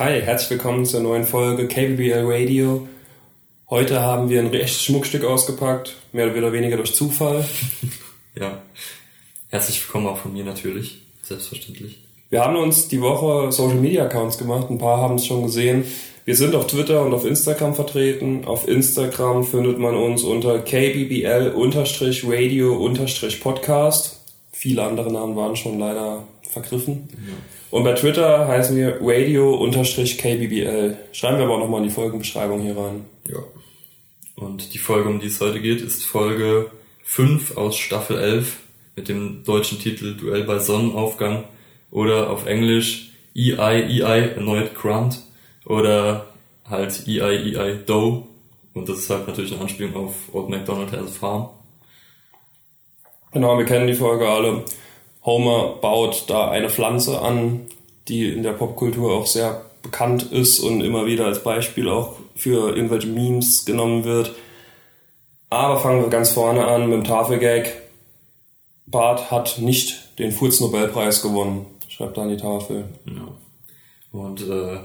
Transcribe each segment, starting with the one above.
Hi, herzlich willkommen zur neuen Folge KBBL Radio. Heute haben wir ein rechtes Schmuckstück ausgepackt, mehr oder weniger durch Zufall. ja, herzlich willkommen auch von mir natürlich, selbstverständlich. Wir haben uns die Woche Social Media Accounts gemacht, ein paar haben es schon gesehen. Wir sind auf Twitter und auf Instagram vertreten. Auf Instagram findet man uns unter kbbl-radio-podcast. Viele andere Namen waren schon leider vergriffen. Ja. Und bei Twitter heißen wir radio-kbbl. Schreiben wir aber auch nochmal in die Folgenbeschreibung hier rein. Ja. Und die Folge, um die es heute geht, ist Folge 5 aus Staffel 11 mit dem deutschen Titel Duell bei Sonnenaufgang oder auf Englisch EI, EI, erneut Grant oder halt EI, EI, Doe. Und das ist halt natürlich eine Anspielung auf Old MacDonald has a Farm. Genau, wir kennen die Folge alle. Homer baut da eine Pflanze an, die in der Popkultur auch sehr bekannt ist und immer wieder als Beispiel auch für irgendwelche Memes genommen wird. Aber fangen wir ganz vorne an mit dem Tafelgag. Bart hat nicht den Furz-Nobelpreis gewonnen, schreibt da an die Tafel. Ja. Und äh,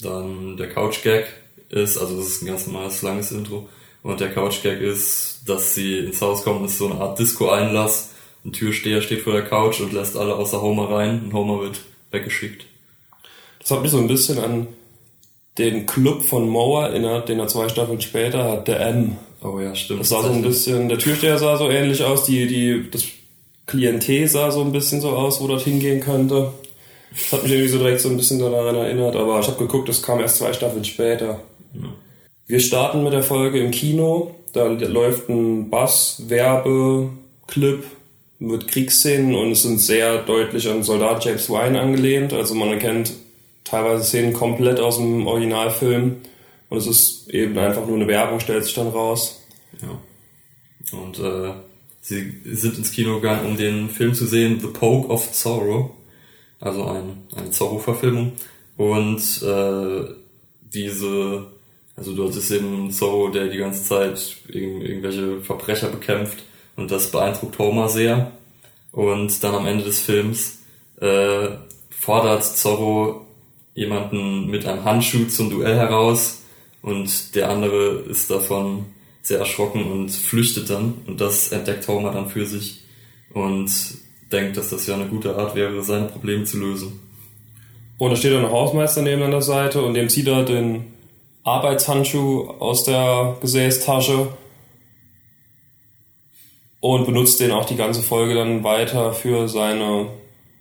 dann der Couch-Gag ist, also das ist ein ganz normales, langes Intro. Und der Couch-Gag ist, dass sie ins Haus kommen, ist so eine Art Disco-Einlass. Ein Türsteher steht vor der Couch und lässt alle außer Homer rein und Homer wird weggeschickt. Das hat mich so ein bisschen an den Club von Moe erinnert, den er zwei Staffeln später hat, der M. Oh ja, stimmt. Das sah so ein bisschen, der Türsteher sah so ähnlich aus, die, die, das Klientel sah so ein bisschen so aus, wo das hingehen könnte. Das hat mich irgendwie so direkt so ein bisschen daran erinnert, aber ich habe geguckt, das kam erst zwei Staffeln später. Ja. Wir starten mit der Folge im Kino. Da läuft ein Bass-Werbe-Clip mit Kriegsszenen und es sind sehr deutlich an Soldat James Wine angelehnt. Also man erkennt teilweise Szenen komplett aus dem Originalfilm und es ist eben einfach nur eine Werbung, stellt sich dann raus. Ja. Und äh, sie sind ins Kino gegangen, um den Film zu sehen, The Poke of Zorro, also ein, eine Zorro-Verfilmung. Und äh, diese, also dort ist eben Zorro, der die ganze Zeit irgendwelche Verbrecher bekämpft und das beeindruckt Homer sehr. Und dann am Ende des Films äh, fordert Zorro jemanden mit einem Handschuh zum Duell heraus und der andere ist davon sehr erschrocken und flüchtet dann und das entdeckt Homer dann für sich und denkt, dass das ja eine gute Art wäre, seine Probleme zu lösen. Und da steht dann ein Hausmeister neben an der Seite und dem zieht er den Arbeitshandschuh aus der Gesäßtasche und benutzt den auch die ganze Folge dann weiter für seine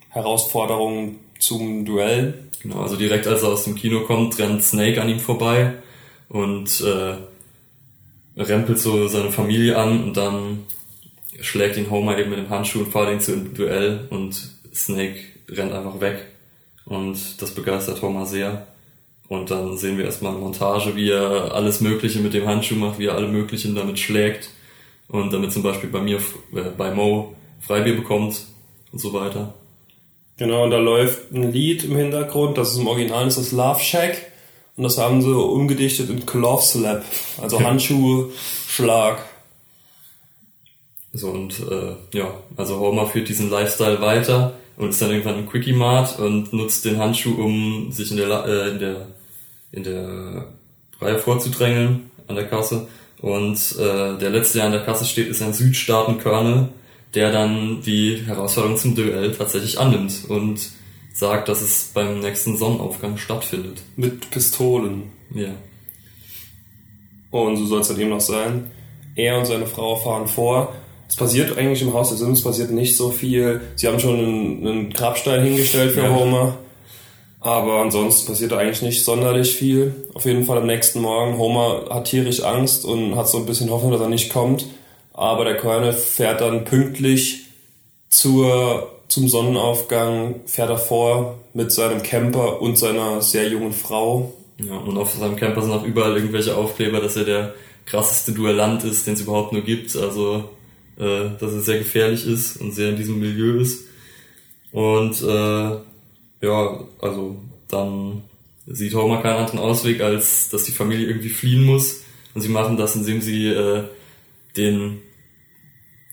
Herausforderungen zum Duell. Genau, also direkt als er aus dem Kino kommt, rennt Snake an ihm vorbei und äh, rempelt so seine Familie an und dann schlägt ihn Homer eben mit dem Handschuh und fährt ihn zu einem Duell und Snake rennt einfach weg. Und das begeistert Homer sehr. Und dann sehen wir erstmal eine Montage, wie er alles Mögliche mit dem Handschuh macht, wie er alle möglichen damit schlägt und damit zum Beispiel bei mir, äh, bei Mo Freibier bekommt und so weiter. Genau, und da läuft ein Lied im Hintergrund, das ist im Original ist das Love Shack und das haben sie umgedichtet in Glove Slap, also Handschuhe, Schlag. So und äh, ja, also Homer führt diesen Lifestyle weiter und ist dann irgendwann im Quickie Mart und nutzt den Handschuh, um sich in der äh, in der in der Reihe vorzudrängeln an der Kasse und äh, der letzte, der an der Kasse steht, ist ein Südstaaten-Colonel, der dann die Herausforderung zum Duell tatsächlich annimmt und sagt, dass es beim nächsten Sonnenaufgang stattfindet. Mit Pistolen. Ja. Und so soll es dann eben noch sein. Er und seine Frau fahren vor. Es passiert eigentlich im Haus der Sims passiert nicht so viel. Sie haben schon einen, einen Grabstein hingestellt für ja. Homer. Aber ansonsten passiert eigentlich nicht sonderlich viel. Auf jeden Fall am nächsten Morgen. Homer hat tierisch Angst und hat so ein bisschen Hoffnung, dass er nicht kommt. Aber der Colonel fährt dann pünktlich zur, zum Sonnenaufgang, fährt er vor mit seinem Camper und seiner sehr jungen Frau. Ja, und auf seinem Camper sind auch überall irgendwelche Aufkleber, dass er der krasseste Duellant ist, den es überhaupt nur gibt. Also, äh, dass er sehr gefährlich ist und sehr in diesem Milieu ist. Und äh, ja, also dann sieht Homer keinen anderen Ausweg, als dass die Familie irgendwie fliehen muss. Und sie machen das, indem sie äh, den,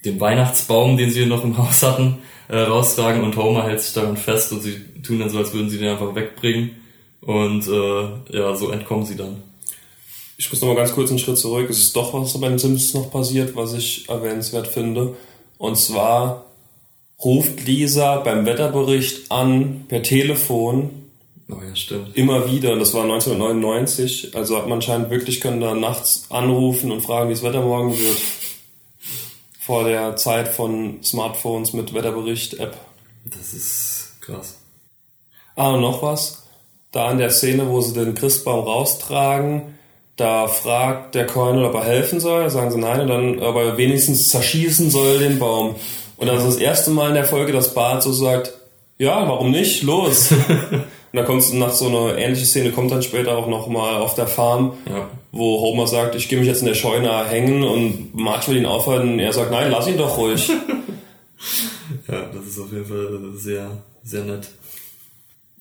den Weihnachtsbaum, den sie noch im Haus hatten, äh, raustragen und Homer hält sich daran fest und sie tun dann so, als würden sie den einfach wegbringen. Und äh, ja, so entkommen sie dann. Ich muss noch mal ganz kurz einen Schritt zurück. Es ist doch was bei den Simpsons noch passiert, was ich erwähnenswert finde. Und zwar ruft Lisa beim Wetterbericht an per Telefon. Oh ja, stimmt. Immer wieder. Und das war 1999. Also hat man anscheinend wirklich können da nachts anrufen und fragen, wie das Wetter morgen wird. Vor der Zeit von Smartphones mit Wetterbericht-App. Das ist krass. Ah, und noch was. Da in der Szene, wo sie den Christbaum raustragen, da fragt der Colonel, ob er helfen soll. Da sagen sie nein, und dann aber wenigstens zerschießen soll den Baum. Und das ist das erste Mal in der Folge, dass Bart so sagt, ja, warum nicht? Los. und da kommt nach so einer ähnliche Szene, kommt dann später auch nochmal auf der Farm, Ja. wo Homer sagt, ich gehe mich jetzt in der Scheune hängen und Marge will ihn aufhalten und er sagt, nein, lass ihn doch ruhig. Ja, das ist auf jeden Fall sehr, sehr nett.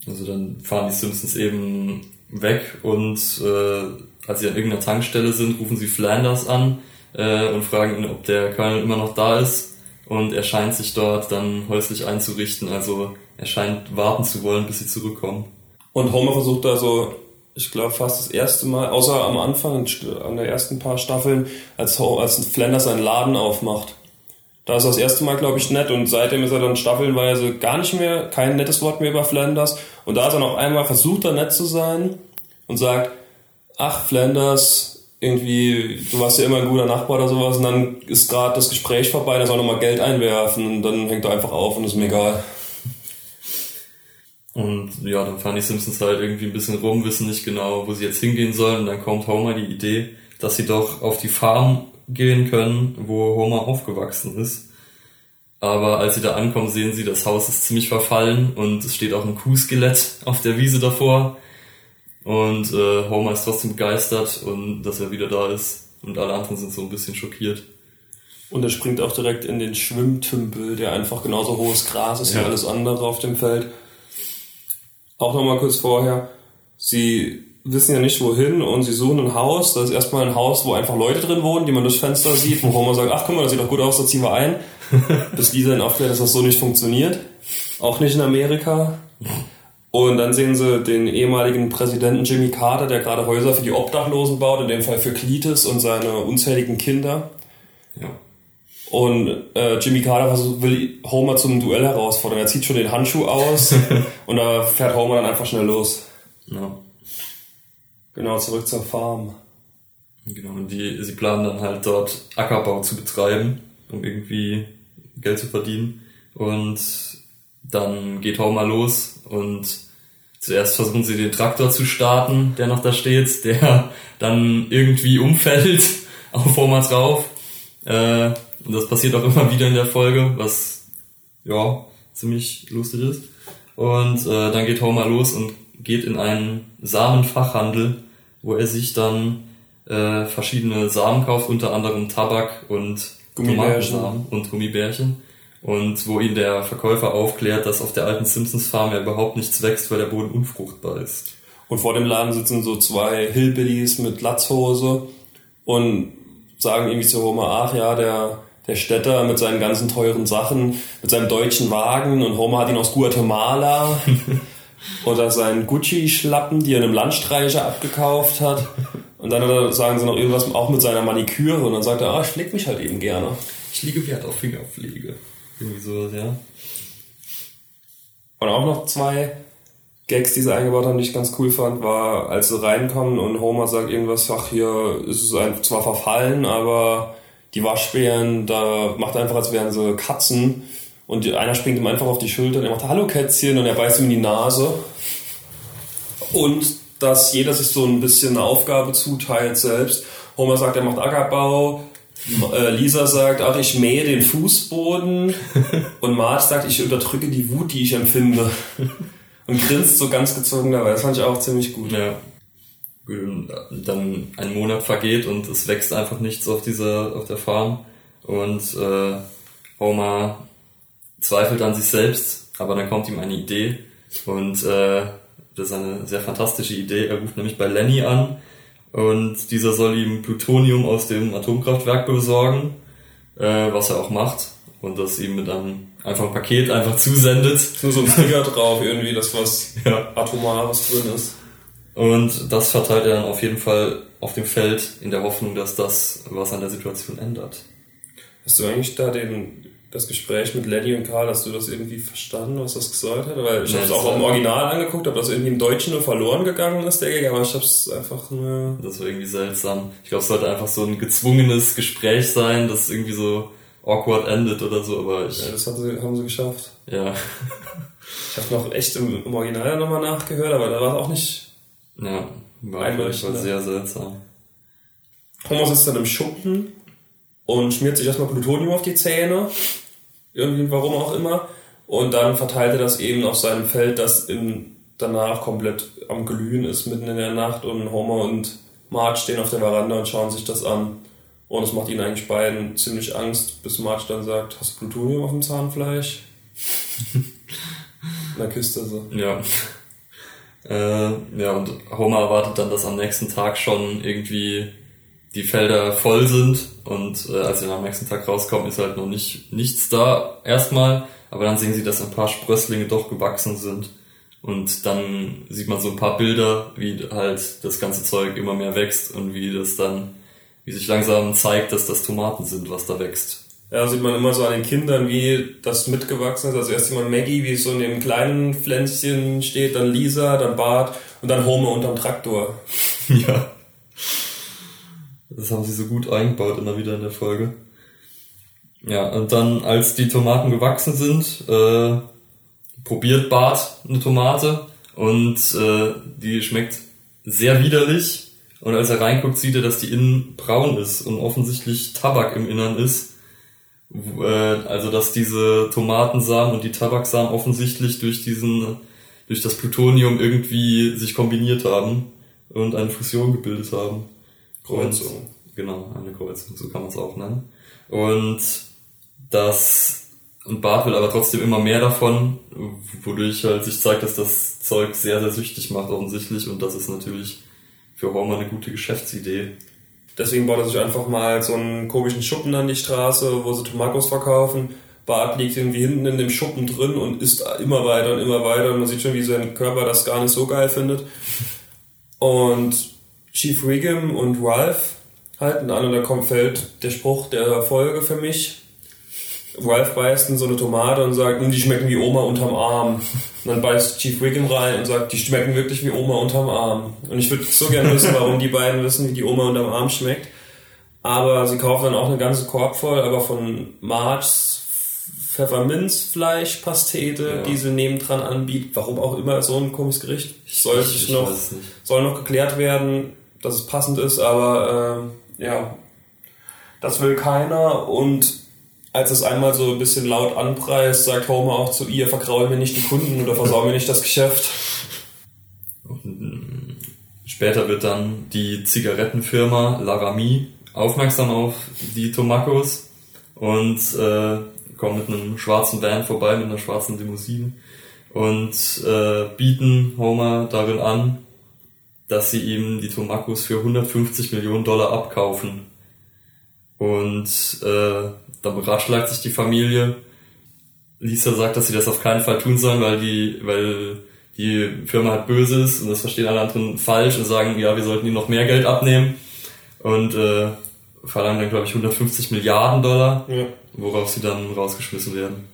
Also dann fahren die Simpsons eben weg und äh, als sie an irgendeiner Tankstelle sind, rufen sie Flanders an äh, und fragen ihn, ob der Colonel immer noch da ist. Und er scheint sich dort dann häuslich einzurichten. Also er scheint warten zu wollen, bis sie zurückkommen. Und Homer versucht da so, ich glaube fast das erste Mal, außer am Anfang, an der ersten paar Staffeln, als, als Flanders seinen Laden aufmacht. Da ist er das erste Mal, glaube ich, nett und seitdem ist er dann staffelnweise gar nicht mehr, kein nettes Wort mehr über Flanders. Und da ist er noch einmal versucht, er nett zu sein und sagt, ach Flanders, irgendwie, du warst ja immer ein guter Nachbar oder sowas und dann ist gerade das Gespräch vorbei, er soll nochmal Geld einwerfen und dann hängt er einfach auf und ist mir egal. Und ja, dann fahren die Simpsons halt irgendwie ein bisschen rum, wissen nicht genau, wo sie jetzt hingehen sollen. Und dann kommt Homer die Idee, dass sie doch auf die Farm gehen können, wo Homer aufgewachsen ist. Aber als sie da ankommen, sehen sie, das Haus ist ziemlich verfallen und es steht auch ein Kuhskelett auf der Wiese davor. Und äh, Homer ist trotzdem begeistert und dass er wieder da ist. Und alle anderen sind so ein bisschen schockiert. Und er springt auch direkt in den Schwimmtümpel, der einfach genauso hohes Gras ist wie Ja. alles andere auf dem Feld. Auch nochmal kurz vorher. Sie wissen ja nicht wohin und sie suchen ein Haus. Das ist erstmal ein Haus, wo einfach Leute drin wohnen, die man durchs Fenster sieht, wo Homer sagt, ach guck mal, das sieht doch gut aus, da ziehen wir ein. Bis Lisa ihn aufklärt, dass das so nicht funktioniert. Auch nicht in Amerika. Und dann sehen sie den ehemaligen Präsidenten Jimmy Carter, der gerade Häuser für die Obdachlosen baut, in dem Fall für Cletus und seine unzähligen Kinder. Ja. Und äh, Jimmy Carter versucht, will Homer zum Duell herausfordern. Er zieht schon den Handschuh aus und da fährt Homer dann einfach schnell los. ja. Genau, zurück zur Farm. Genau, und die, sie planen dann halt dort Ackerbau zu betreiben, um irgendwie Geld zu verdienen. Und dann geht Homer los und zuerst versuchen sie den Traktor zu starten, der noch da steht, der dann irgendwie umfällt auf Homer drauf. Äh, und das passiert auch immer wieder in der Folge, was ja ziemlich lustig ist. Und äh, dann geht Homer los und geht in einen Samenfachhandel, wo er sich dann äh, verschiedene Samen kauft, unter anderem Tabak und Gummibärchen. Und Gummibärchen. Und wo ihn der Verkäufer aufklärt, dass auf der alten Simpsons Farm ja überhaupt nichts wächst, weil der Boden unfruchtbar ist. Und vor dem Laden sitzen so zwei Hillbillies mit Latzhose und sagen irgendwie zu Homer, ach ja, der, der Städter mit seinen ganzen teuren Sachen, mit seinem deutschen Wagen und Homer hat ihn aus Guatemala oder seinen Gucci-Schlappen, die er einem Landstreicher abgekauft hat. Und dann sagen sie noch irgendwas auch mit seiner Maniküre und dann sagt er, ah, ich pfleg mich halt eben gerne. Ich liege Wert auf Fingerpflege. Irgendwie sowas, ja. Und auch noch zwei Gags, die sie eingebaut haben, die ich ganz cool fand, war, als sie reinkommen und Homer sagt irgendwas, ach, hier ist es ein, zwar verfallen, aber die Waschbären, da macht er einfach, als wären sie Katzen. Und einer springt ihm einfach auf die Schulter und er macht Hallo Kätzchen und er beißt ihm in die Nase. Und dass jeder sich so ein bisschen eine Aufgabe zuteilt selbst. Homer sagt, er macht Ackerbau. Äh, Lisa sagt, ach, ich mähe den Fußboden. Und Marge sagt, ich unterdrücke die Wut, die ich empfinde. Und grinst so ganz gezogen dabei. Das fand ich auch ziemlich gut. Ja. Dann ein Monat vergeht und es wächst einfach nichts auf dieser, auf der Farm. Und äh, Homer zweifelt an sich selbst, aber dann kommt ihm eine Idee und äh, das ist eine sehr fantastische Idee. Er ruft nämlich bei Lenny an und dieser soll ihm Plutonium aus dem Atomkraftwerk besorgen, äh, was er auch macht und das ihm mit einem einfach ein Paket einfach zusendet. Nur so ein Sticker drauf, irgendwie, das was Ja. Atomares drin ist. Und das verteilt er dann auf jeden Fall auf dem Feld in der Hoffnung, dass das was an der Situation ändert. Hast du eigentlich da den, das Gespräch mit Lenny und Karl, hast du das irgendwie verstanden, was das gesagt hat? Weil ich Nee, habe es auch im war- Original angeguckt, ob das irgendwie im Deutschen nur verloren gegangen ist, der Gag, aber ich habe es einfach nur... Das war irgendwie seltsam. Ich glaube, es sollte einfach so ein gezwungenes Gespräch sein, das irgendwie so awkward endet oder so, aber ich, Ja, das sie, haben sie geschafft. ja, Ich habe noch echt im, im Original nochmal nachgehört, aber da war es auch nicht... ja, war Einleuchtend, Fall ne? sehr seltsam. Homer sitzt dann im Schuppen und schmiert sich erstmal Plutonium auf die Zähne. Irgendwie, warum auch immer. Und dann verteilt er das eben auf seinem Feld, das in, danach komplett am Glühen ist, mitten in der Nacht. Und Homer und Marge stehen auf der Veranda und schauen sich das an. Und es macht ihnen eigentlich beiden ziemlich Angst, bis Marge dann sagt, hast du Plutonium auf dem Zahnfleisch? Und dann küsst er so. Ja. Äh, ja, und Homer erwartet dann, dass am nächsten Tag schon irgendwie die Felder voll sind und äh, als sie dann am nächsten Tag rauskommen, ist halt noch nicht nichts da erstmal, aber dann sehen sie, dass ein paar Sprösslinge doch gewachsen sind und dann sieht man so ein paar Bilder, wie halt das ganze Zeug immer mehr wächst und wie das dann, wie sich langsam zeigt, dass das Tomaten sind, was da wächst. Ja, sieht man immer so an den Kindern, wie das mitgewachsen ist. Also erst immer Maggie, wie es so in dem kleinen Pflänzchen steht, dann Lisa, dann Bart und dann Homer unterm Traktor. Ja. Das haben sie so gut eingebaut immer wieder in der Folge. Ja, und dann, als die Tomaten gewachsen sind, äh, probiert Bart eine Tomate und äh, die schmeckt sehr widerlich. Und als er reinguckt, sieht er, dass die innen braun ist und offensichtlich Tabak im Innern ist. Äh, also, dass diese Tomatensamen und die Tabaksamen offensichtlich durch diesen, durch das Plutonium irgendwie sich kombiniert haben und eine Fusion gebildet haben. Kreuzung. Und, genau, eine Kreuzung, so kann man es auch nennen. Und das, und Bart will aber trotzdem immer mehr davon, wodurch halt sich zeigt, dass das Zeug sehr, sehr süchtig macht offensichtlich und das ist natürlich für Homer eine gute Geschäftsidee. Deswegen baut er sich einfach mal so einen komischen Schuppen an die Straße, wo sie Tomakos verkaufen. Bart liegt irgendwie hinten in dem Schuppen drin und isst immer weiter und immer weiter. Und man sieht schon, wie sein Körper das gar nicht so geil findet. Und Chief Wiggum und Ralph halten an und da kommt fällt der Spruch der Folge für mich. Ralph beißt in so eine Tomate und sagt, "Hm, die schmecken wie Oma unterm Arm. Und dann beißt Chief Wiggum rein und sagt, die schmecken wirklich wie Oma unterm Arm. Und ich würde so gerne wissen, warum die beiden wissen, wie die Oma unterm Arm schmeckt. Aber sie kaufen dann auch eine ganze Korb voll, aber von Marges Pfefferminzfleischpastete, Ja. die sie nebendran anbietet. Warum auch immer so ein komisches Gericht. Soll Ich- ich noch, soll noch geklärt werden, dass es passend ist, aber äh, ja, das will keiner. Und als es einmal so ein bisschen laut anpreist, sagt Homer auch zu ihr, vergraul mir nicht die Kunden oder versau mir nicht das Geschäft. Später wird dann die Zigarettenfirma Laramie aufmerksam auf die Tomakos und äh, kommen mit einem schwarzen Van vorbei, mit einer schwarzen Limousine und äh, bieten Homer darin an, dass sie ihm die Tomakos für 150 Millionen Dollar abkaufen. Und äh, dann beratschlagt sich die Familie. Lisa sagt, dass sie das auf keinen Fall tun sollen, weil die, weil die Firma halt böse ist und das verstehen alle anderen falsch und sagen, ja, wir sollten ihnen noch mehr Geld abnehmen und äh, verlangen dann, glaube ich, 150 Milliarden Dollar, Ja. worauf sie dann rausgeschmissen werden.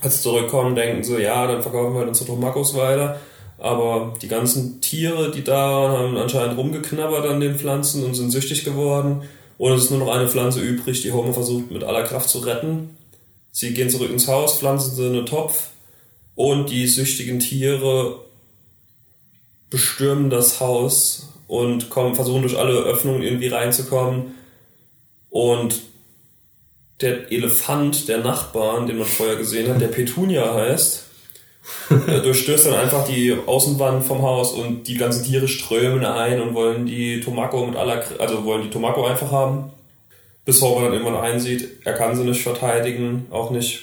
Als sie zurückkommen, denken sie, ja, dann verkaufen wir halt unsere Tomakos weiter. Aber die ganzen Tiere, die da waren, haben anscheinend rumgeknabbert an den Pflanzen und sind süchtig geworden. Und es ist nur noch eine Pflanze übrig, die Homer versucht mit aller Kraft zu retten. Sie gehen zurück ins Haus, pflanzen sie in einen Topf und die süchtigen Tiere bestürmen das Haus und kommen, versuchen durch alle Öffnungen irgendwie reinzukommen. Und der Elefant der Nachbarn, den man vorher gesehen hat, der Petunia heißt, äh, durchstößt dann einfach die Außenwand vom Haus und die ganzen Tiere strömen ein und wollen die Tomako mit aller, also wollen die Tomako einfach haben. Bis Homer dann irgendwann einsieht, er kann sie nicht verteidigen, auch nicht,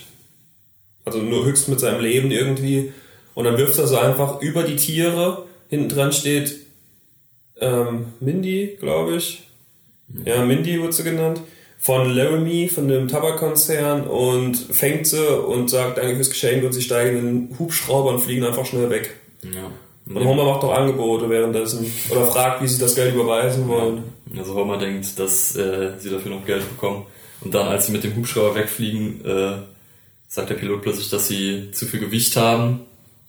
also nur höchst mit seinem Leben irgendwie. Und dann wirft er sie einfach über die Tiere. Hinten dran steht ähm, Mindy, glaube ich. Ja, Mindy wird sie genannt. Von Laramie, von dem Tabakkonzern und fängt sie und sagt, danke fürs Geschenk und sie steigen in den Hubschrauber und fliegen einfach schnell weg. Ja. Und Homer macht doch Angebote währenddessen. Oder fragt, wie sie das Geld überweisen wollen. Also Homer denkt, dass äh, sie dafür noch Geld bekommen. Und dann, als sie mit dem Hubschrauber wegfliegen, äh, sagt der Pilot plötzlich, dass sie zu viel Gewicht haben.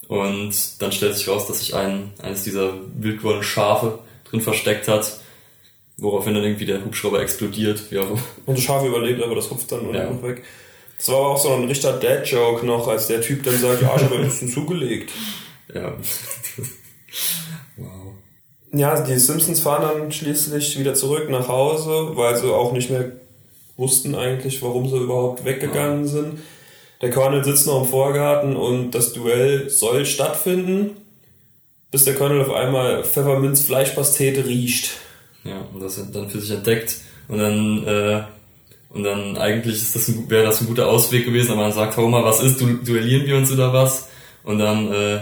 Und dann stellt sich raus, dass sich ein, eines dieser wildgewordenen Schafe drin versteckt hat. Woraufhin dann irgendwie der Hubschrauber explodiert. Wie auch. Und das Schaf überlebt, aber das hupft dann ja. noch weg. Das war aber auch so ein richtiger Dad-Joke noch, als der Typ dann sagt, ja, ich habe ein bisschen zugelegt. Ja. wow. Ja, die Simpsons fahren dann schließlich wieder zurück nach Hause, weil sie auch nicht mehr wussten eigentlich, warum sie überhaupt weggegangen ja. sind. Der Colonel sitzt noch im Vorgarten und das Duell soll stattfinden, bis der Colonel auf einmal Pfefferminz Fleischpastete riecht. Ja, und das dann für sich entdeckt und dann äh, und dann eigentlich ist das ein, wäre das ein guter Ausweg gewesen, aber man sagt Homer, was ist, du, duellieren wir uns oder was? Und dann äh,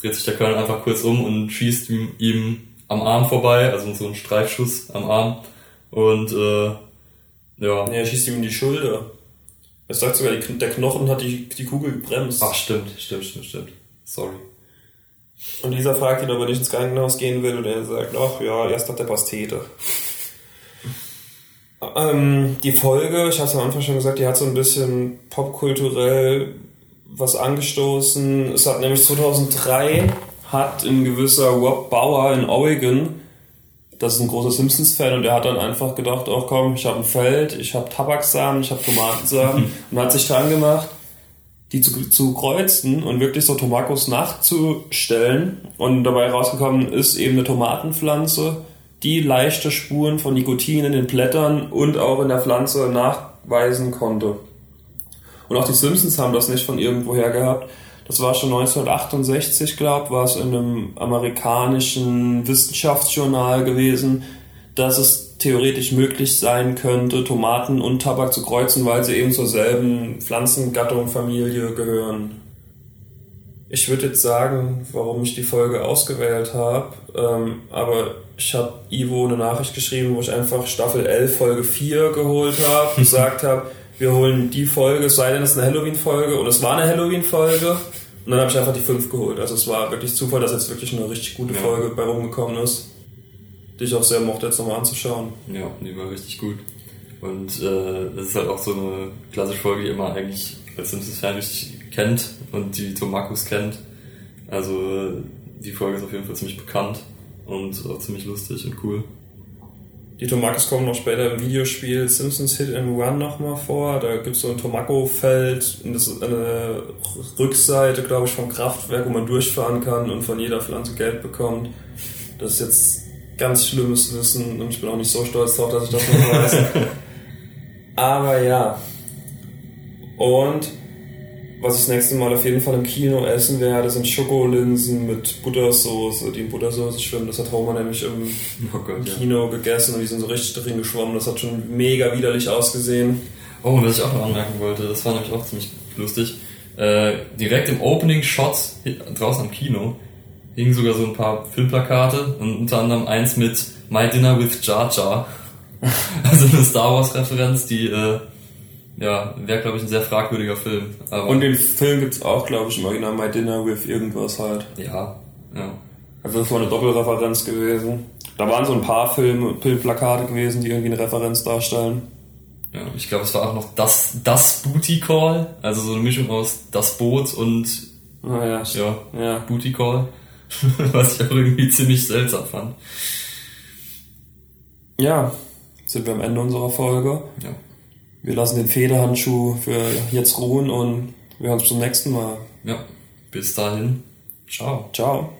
dreht sich der Colonel einfach kurz um und schießt ihm, ihm am Arm vorbei, also so ein Streifschuss am Arm. Und äh, ja. Nee, er schießt ihm in die Schulter. Er sagt sogar, die, der Knochen hat die, die Kugel gebremst. Ach, stimmt, stimmt, stimmt, stimmt. Sorry. Und dieser fragt ihn, ob er nicht ins Krankenhaus gehen will und er sagt, ach ja, erst hat der Pastete. ähm, die Folge, ich habe es am Anfang schon gesagt, die hat so ein bisschen popkulturell was angestoßen. Es hat nämlich 2003 hat ein gewisser Rob Bauer in Oregon, das ist ein großer Simpsons-Fan und der hat dann einfach gedacht, oh komm, ich habe ein Feld, ich habe Tabaksamen, ich habe Tomatensamen und hat sich dran gemacht, die zu, zu kreuzen und wirklich so Tomakos nachzustellen und dabei rausgekommen ist eben eine Tomatenpflanze, die leichte Spuren von Nikotin in den Blättern und auch in der Pflanze nachweisen konnte. Und auch die Simpsons haben das nicht von irgendwoher gehabt. Das war schon 1968, glaube war es in einem amerikanischen Wissenschaftsjournal gewesen, dass es theoretisch möglich sein könnte, Tomaten und Tabak zu kreuzen, weil sie eben zur selben Pflanzengattung, Familie gehören. Ich würde jetzt sagen, warum ich die Folge ausgewählt habe, ähm, aber ich habe Ivo eine Nachricht geschrieben, wo ich einfach Staffel 11 Folge 4 geholt habe, gesagt habe, wir holen die Folge, es sei denn, es ist eine Halloween-Folge und es war eine Halloween-Folge. Und dann habe ich einfach die 5 geholt. Also es war wirklich Zufall, dass jetzt wirklich eine richtig gute ja. Folge bei rumgekommen ist. Die ich auch sehr mochte, jetzt nochmal anzuschauen. Ja, die war richtig gut. Und äh, das ist halt auch so eine klassische Folge, die immer eigentlich als Simpsons-Fan richtig kennt und die Tomakus kennt. Also die Folge ist auf jeden Fall ziemlich bekannt und auch ziemlich lustig und cool. Die Tomakos kommen noch später im Videospiel Simpsons Hit and Run nochmal vor. Da gibt es so ein Tomako-Feld und das ist eine Rückseite, glaube ich, vom Kraftwerk, wo man durchfahren kann und von jeder Pflanze Geld bekommt. Das ist jetzt ganz schlimmes Wissen und ich bin auch nicht so stolz darauf, dass ich das noch weiß. Aber ja. Und was ich das nächste Mal auf jeden Fall im Kino essen werde, sind Schokolinsen mit Buttersoße, die in Buttersoße schwimmen. Das hat Homer nämlich im oh Gott, Kino ja. gegessen und die sind so richtig drin geschwommen. Das hat schon mega widerlich ausgesehen. Oh, was ich auch noch anmerken wollte, das war nämlich auch ziemlich lustig. Äh, direkt im Opening Shot draußen am Kino hingen sogar so ein paar Filmplakate und unter anderem eins mit My Dinner with Jar Jar. also eine Star Wars Referenz, die äh, ja, wäre, glaube ich, ein sehr fragwürdiger Film. Aber und den Film gibt es auch, glaube ich, im Original My Dinner with irgendwas halt. Ja, ja. Also das war eine Doppelreferenz gewesen. Da waren so ein paar Filme, Filmplakate gewesen, die irgendwie eine Referenz darstellen. Ja, ich glaube, es war auch noch das, das Booty Call, also so eine Mischung aus das Boot und ah, ja, ja, ja. Booty Call, was ich auch irgendwie ziemlich seltsam fand. Ja, sind wir am Ende unserer Folge. Ja. Wir lassen den Federhandschuh für jetzt ruhen und wir hören uns zum nächsten Mal. Ja, bis dahin. Ciao. Ciao.